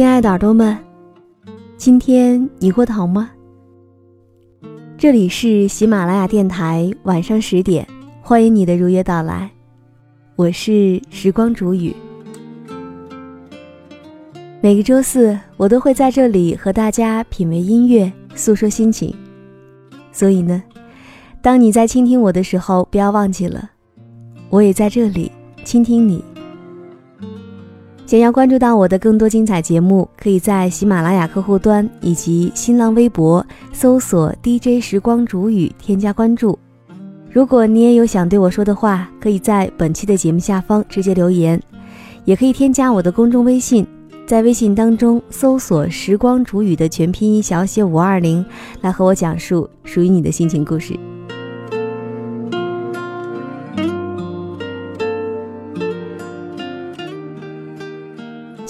亲爱的耳朵们，今天你过得好吗？这里是喜马拉雅电台，晚上十点，欢迎你的如约到来。我是时光煮雨，每个周四我都会在这里和大家品味音乐，诉说心情。所以呢，当你在倾听我的时候，不要忘记了，我也在这里倾听你。想要关注到我的更多精彩节目，可以在喜马拉雅客户端以及新浪微博搜索 “DJ 时光煮雨”添加关注。如果你也有想对我说的话，可以在本期的节目下方直接留言，也可以添加我的公众微信，在微信当中搜索“时光煮雨”的全拼音小写五二零，来和我讲述属于你的心情故事。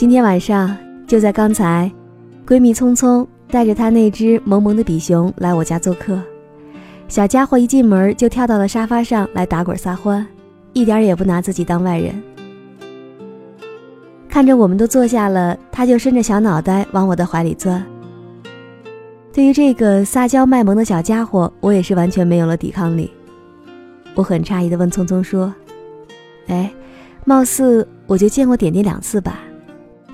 今天晚上就在刚才，闺蜜聪聪带着她那只萌萌的比熊来我家做客。小家伙一进门就跳到了沙发上来打滚撒欢，一点也不拿自己当外人。看着我们都坐下了，他就伸着小脑袋往我的怀里钻。对于这个撒娇卖萌的小家伙，我也是完全没有了抵抗力。我很诧异地问聪聪说：“哎，貌似我就见过点点两次吧？”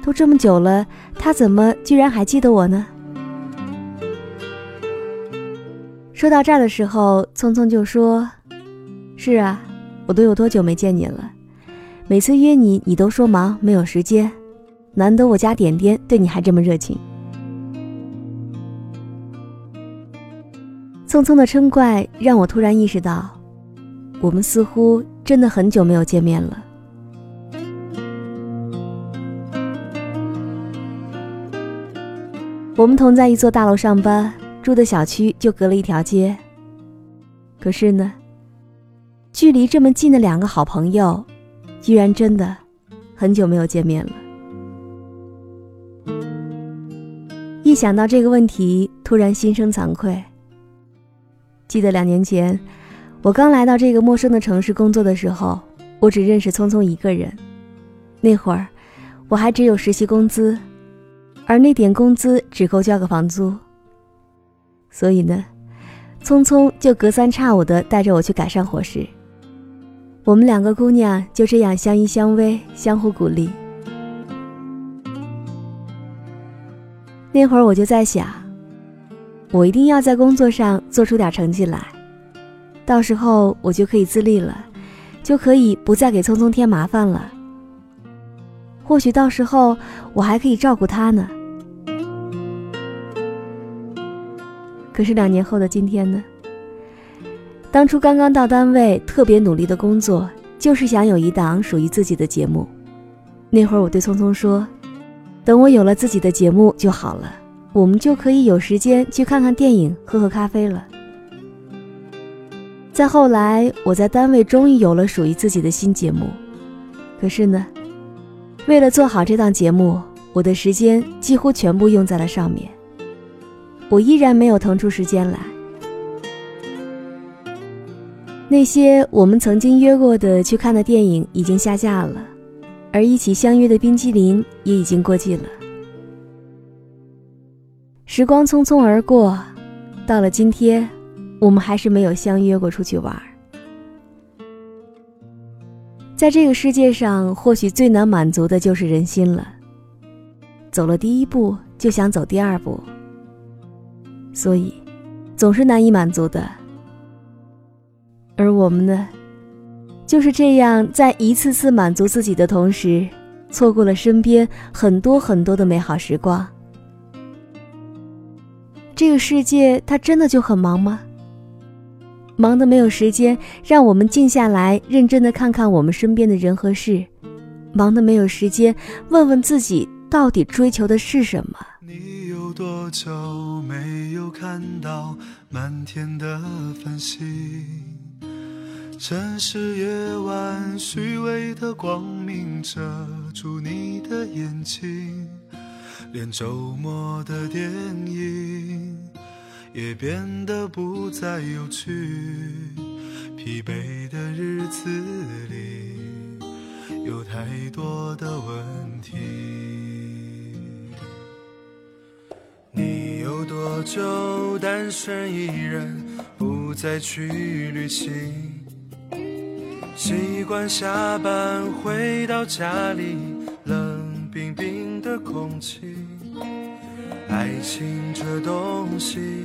都这么久了，他怎么居然还记得我呢？说到这儿的时候，聪聪就说：“是啊，我都有多久没见你了？每次约你，你都说忙没有时间。难得我家点点对你还这么热情。”聪聪的嗔怪让我突然意识到，我们似乎真的很久没有见面了。我们同在一座大楼上班，住的小区就隔了一条街。可是呢，距离这么近的两个好朋友，居然真的很久没有见面了。一想到这个问题，突然心生惭愧。记得两年前，我刚来到这个陌生的城市工作的时候，我只认识聪聪一个人。那会儿，我还只有实习工资。而那点工资只够交个房租，所以呢，匆匆就隔三差五的带着我去改善伙食。我们两个姑娘就这样相依相偎，相互鼓励。那会儿我就在想，我一定要在工作上做出点成绩来，到时候我就可以自立了，就可以不再给匆匆添麻烦了。或许到时候我还可以照顾他呢。可是两年后的今天呢？当初刚刚到单位，特别努力的工作，就是想有一档属于自己的节目。那会儿我对聪聪说：“等我有了自己的节目就好了，我们就可以有时间去看看电影、喝喝咖啡了。”再后来，我在单位终于有了属于自己的新节目。可是呢，为了做好这档节目，我的时间几乎全部用在了上面。我依然没有腾出时间来。那些我们曾经约过的去看的电影已经下架了，而一起相约的冰激凌也已经过季了。时光匆匆而过，到了今天，我们还是没有相约过出去玩。在这个世界上，或许最难满足的就是人心了。走了第一步，就想走第二步，所以总是难以满足的。而我们呢，就是这样在一次次满足自己的同时，错过了身边很多很多的美好时光。这个世界，它真的就很忙吗？忙的没有时间让我们静下来，认真的看看我们身边的人和事，忙的没有时间问问自己。到底追求的是什么？你有多久没有看到满天的繁星？城市夜晚，虚伪的光明遮住你的眼睛，连周末的电影也变得不再有趣。疲惫的日子里，有太多的问题。你有多久单身一人，不再去旅行？习惯下班回到家里，冷冰冰的空气。爱情这东西，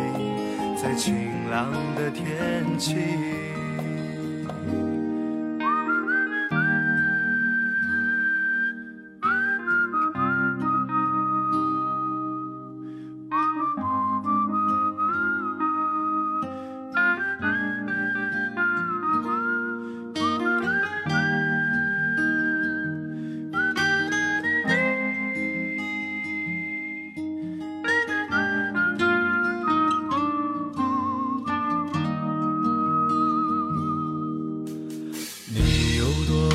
在晴朗的天气。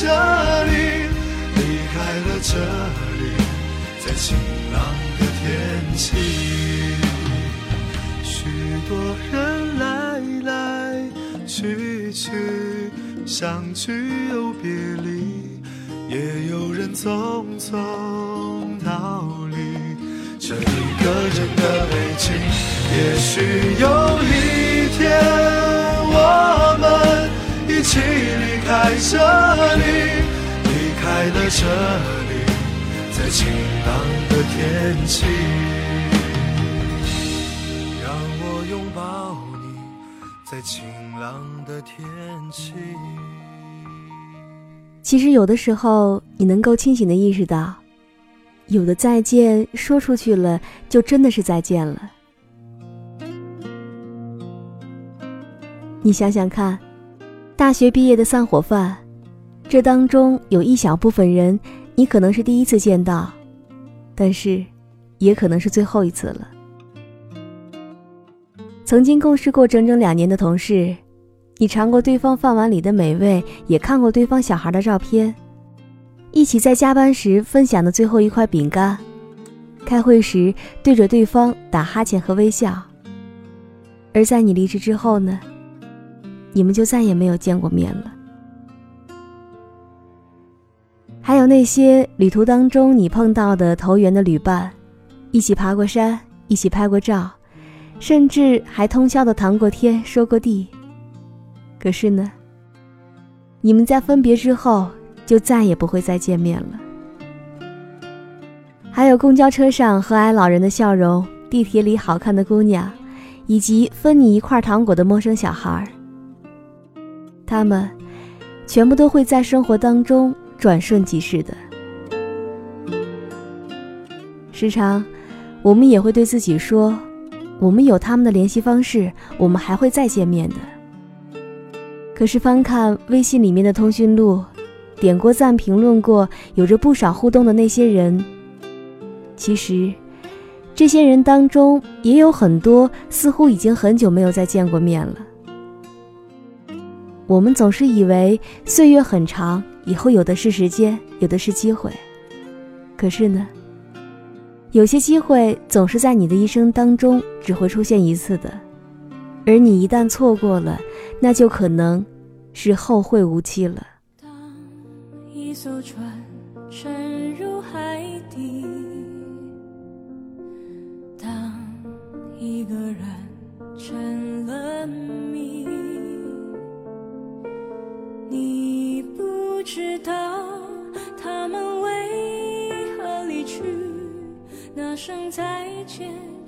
这里，离开了这里，在晴朗的天气。许多人来来。去去，相聚又别离，也有人匆匆逃离这一个人的北京。也许有一天，在。这里，离开了这里，在晴朗的天气，让我拥抱你，在晴朗的天气。其实有的时候，你能够清醒的意识到，有的再见说出去了，就真的是再见了。你想想看，大学毕业的散伙饭，这当中有一小部分人，你可能是第一次见到，但是，也可能是最后一次了。曾经共事过整整两年的同事。你尝过对方饭碗里的美味，也看过对方小孩的照片，一起在加班时分享的最后一块饼干，开会时对着对方打哈欠和微笑。而在你离职之后呢，你们就再也没有见过面了。还有那些旅途当中你碰到的投缘的旅伴，一起爬过山，一起拍过照，甚至还通宵的谈过天，说过地。可是呢，你们在分别之后就再也不会再见面了。还有公交车上和蔼老人的笑容，地铁里好看的姑娘，以及分你一块糖果的陌生小孩儿，他们全部都会在生活当中转瞬即逝的。时常，我们也会对自己说，我们有他们的联系方式，我们还会再见面的。可是翻看微信里面的通讯录，点过赞、评论过、有着不少互动的那些人，其实，这些人当中也有很多似乎已经很久没有再见过面了。我们总是以为岁月很长，以后有的是时间，有的是机会。可是呢，有些机会总是在你的一生当中只会出现一次的。而你一旦错过了，那就可能是后会无期了。当一艘船沉入海底，当一个人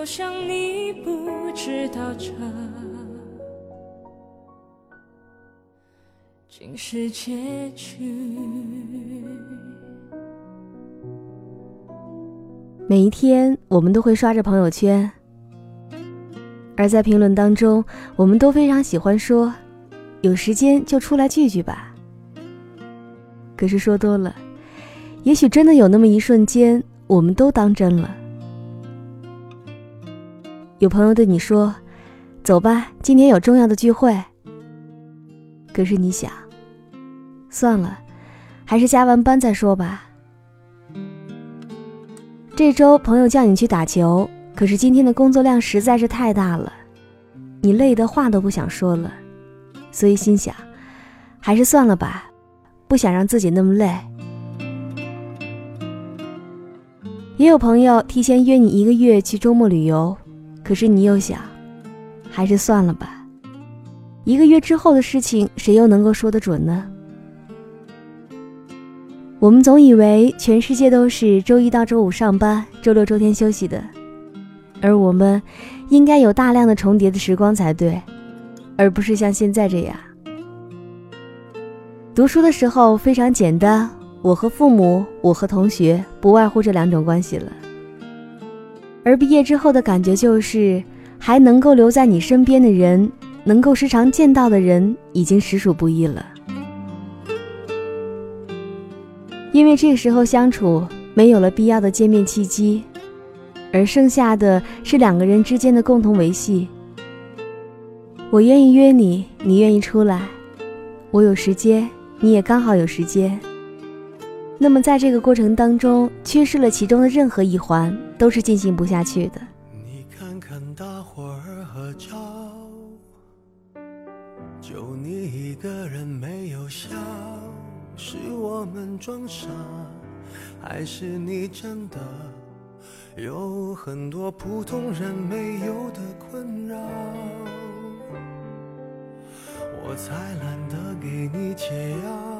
就像你不知道这竟是结局。每一天，我们都会刷着朋友圈，而在评论当中，我们都非常喜欢说：“有时间就出来聚聚吧。”可是说多了，也许真的有那么一瞬间，我们都当真了。有朋友对你说：“走吧，今天有重要的聚会。”可是你想，算了，还是加完班再说吧。这周朋友叫你去打球，可是今天的工作量实在是太大了，你累得话都不想说了，所以心想，还是算了吧，不想让自己那么累。也有朋友提前约你一个月去周末旅游，可是你又想，还是算了吧，一个月之后的事情，谁又能够说得准呢？我们总以为全世界都是周一到周五上班，周六周天休息的，而我们应该有大量的重叠的时光才对，而不是像现在这样。读书的时候非常简单，我和父母，我和同学，不外乎这两种关系了。而毕业之后的感觉就是，还能够留在你身边的人，能够时常见到的人，已经实属不易了。因为这个时候相处没有了必要的见面契机，而剩下的是两个人之间的共同维系。我愿意约你，你愿意出来，我有时间，你也刚好有时间。那么在这个过程当中，缺失了其中的任何一环，都是进行不下去的。你看看大伙儿合照，就你一个人没有笑。是我们装傻，还是你真的有很多普通人没有的困扰？我才懒得给你解药，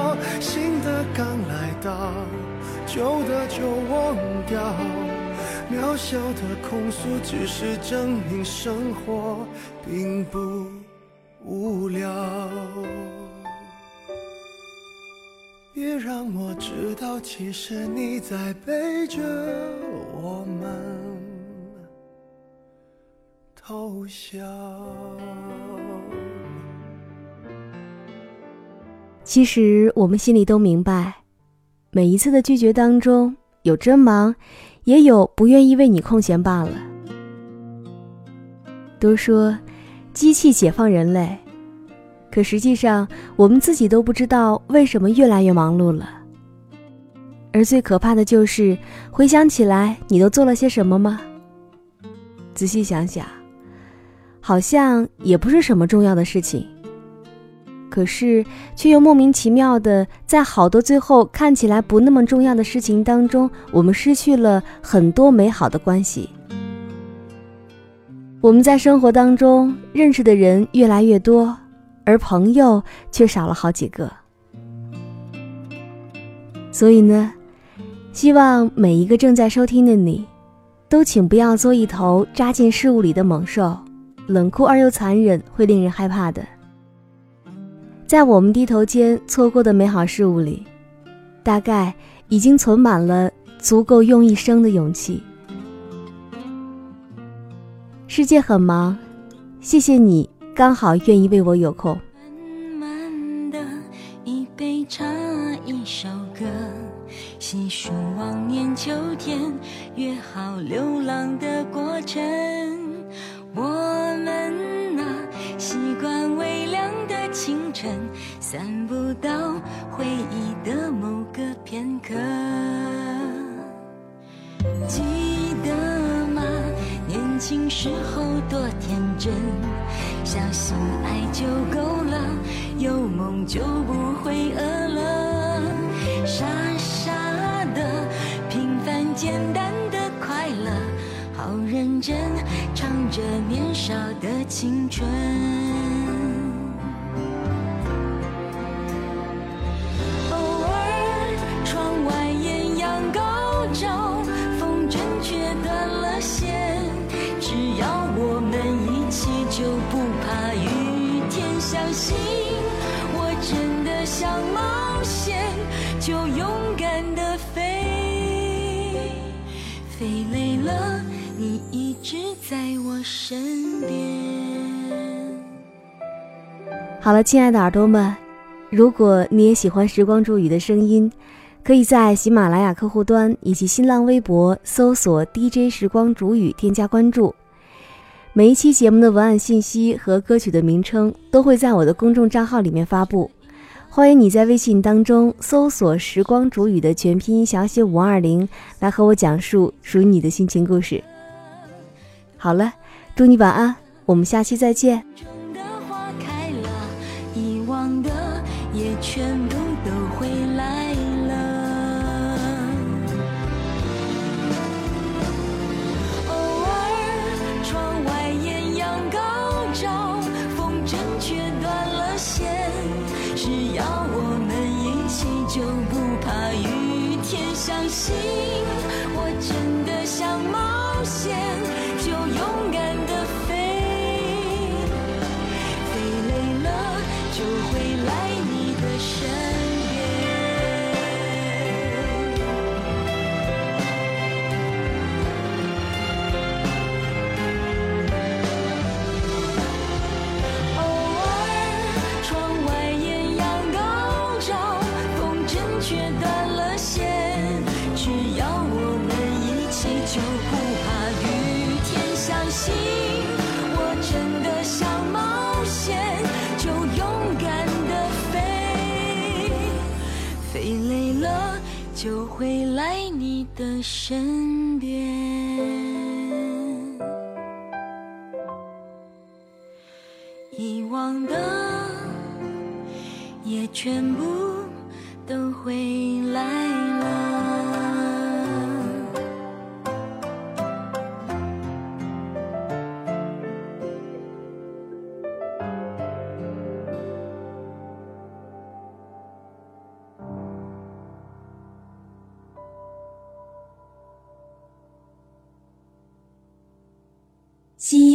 到，旧的就忘掉。渺小的控诉，只是证明生活并不无聊。别让我知道，其实你在背着我们偷笑。其实我们心里都明白，每一次的拒绝当中，有真忙，也有不愿意为你空闲罢了。都说机器解放人类。可实际上，我们自己都不知道为什么越来越忙碌了。而最可怕的就是回想起来，你都做了些什么吗？仔细想想，好像也不是什么重要的事情。可是，却又莫名其妙的，在好多最后看起来不那么重要的事情当中，我们失去了很多美好的关系。我们在生活当中认识的人越来越多。而朋友却少了好几个，所以呢，希望每一个正在收听的你，都请不要做一头扎进事物里的猛兽，冷酷而又残忍，会令人害怕的。在我们低头间错过的美好事物里，大概已经存满了足够用一生的勇气。世界很忙，谢谢你。刚好愿意为我有空。散不到回忆的某个片刻。记得吗？年轻时候多天真。相信爱就够了，有梦就不会饿了。傻傻的，平凡简单的快乐，好认真唱着年少的青春。想冒险，就勇敢的飞。飞累了，你一直在我身边。好了，亲爱的耳朵们，如果你也喜欢时光煮雨的声音，可以在喜马拉雅客户端以及新浪微博搜索 DJ 时光煮雨，添加关注。每一期节目的文案信息和歌曲的名称都会在我的公众账号里面发布，欢迎你在微信当中搜索“时光煮雨”的全拼小写五二零，来和我讲述属于你的心情故事。好了，祝你晚安，我们下期再见。想冒险就勇敢的飞，飞累了就会来你的身边。遗忘的也全部。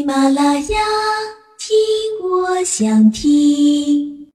马拉雅，听我想听。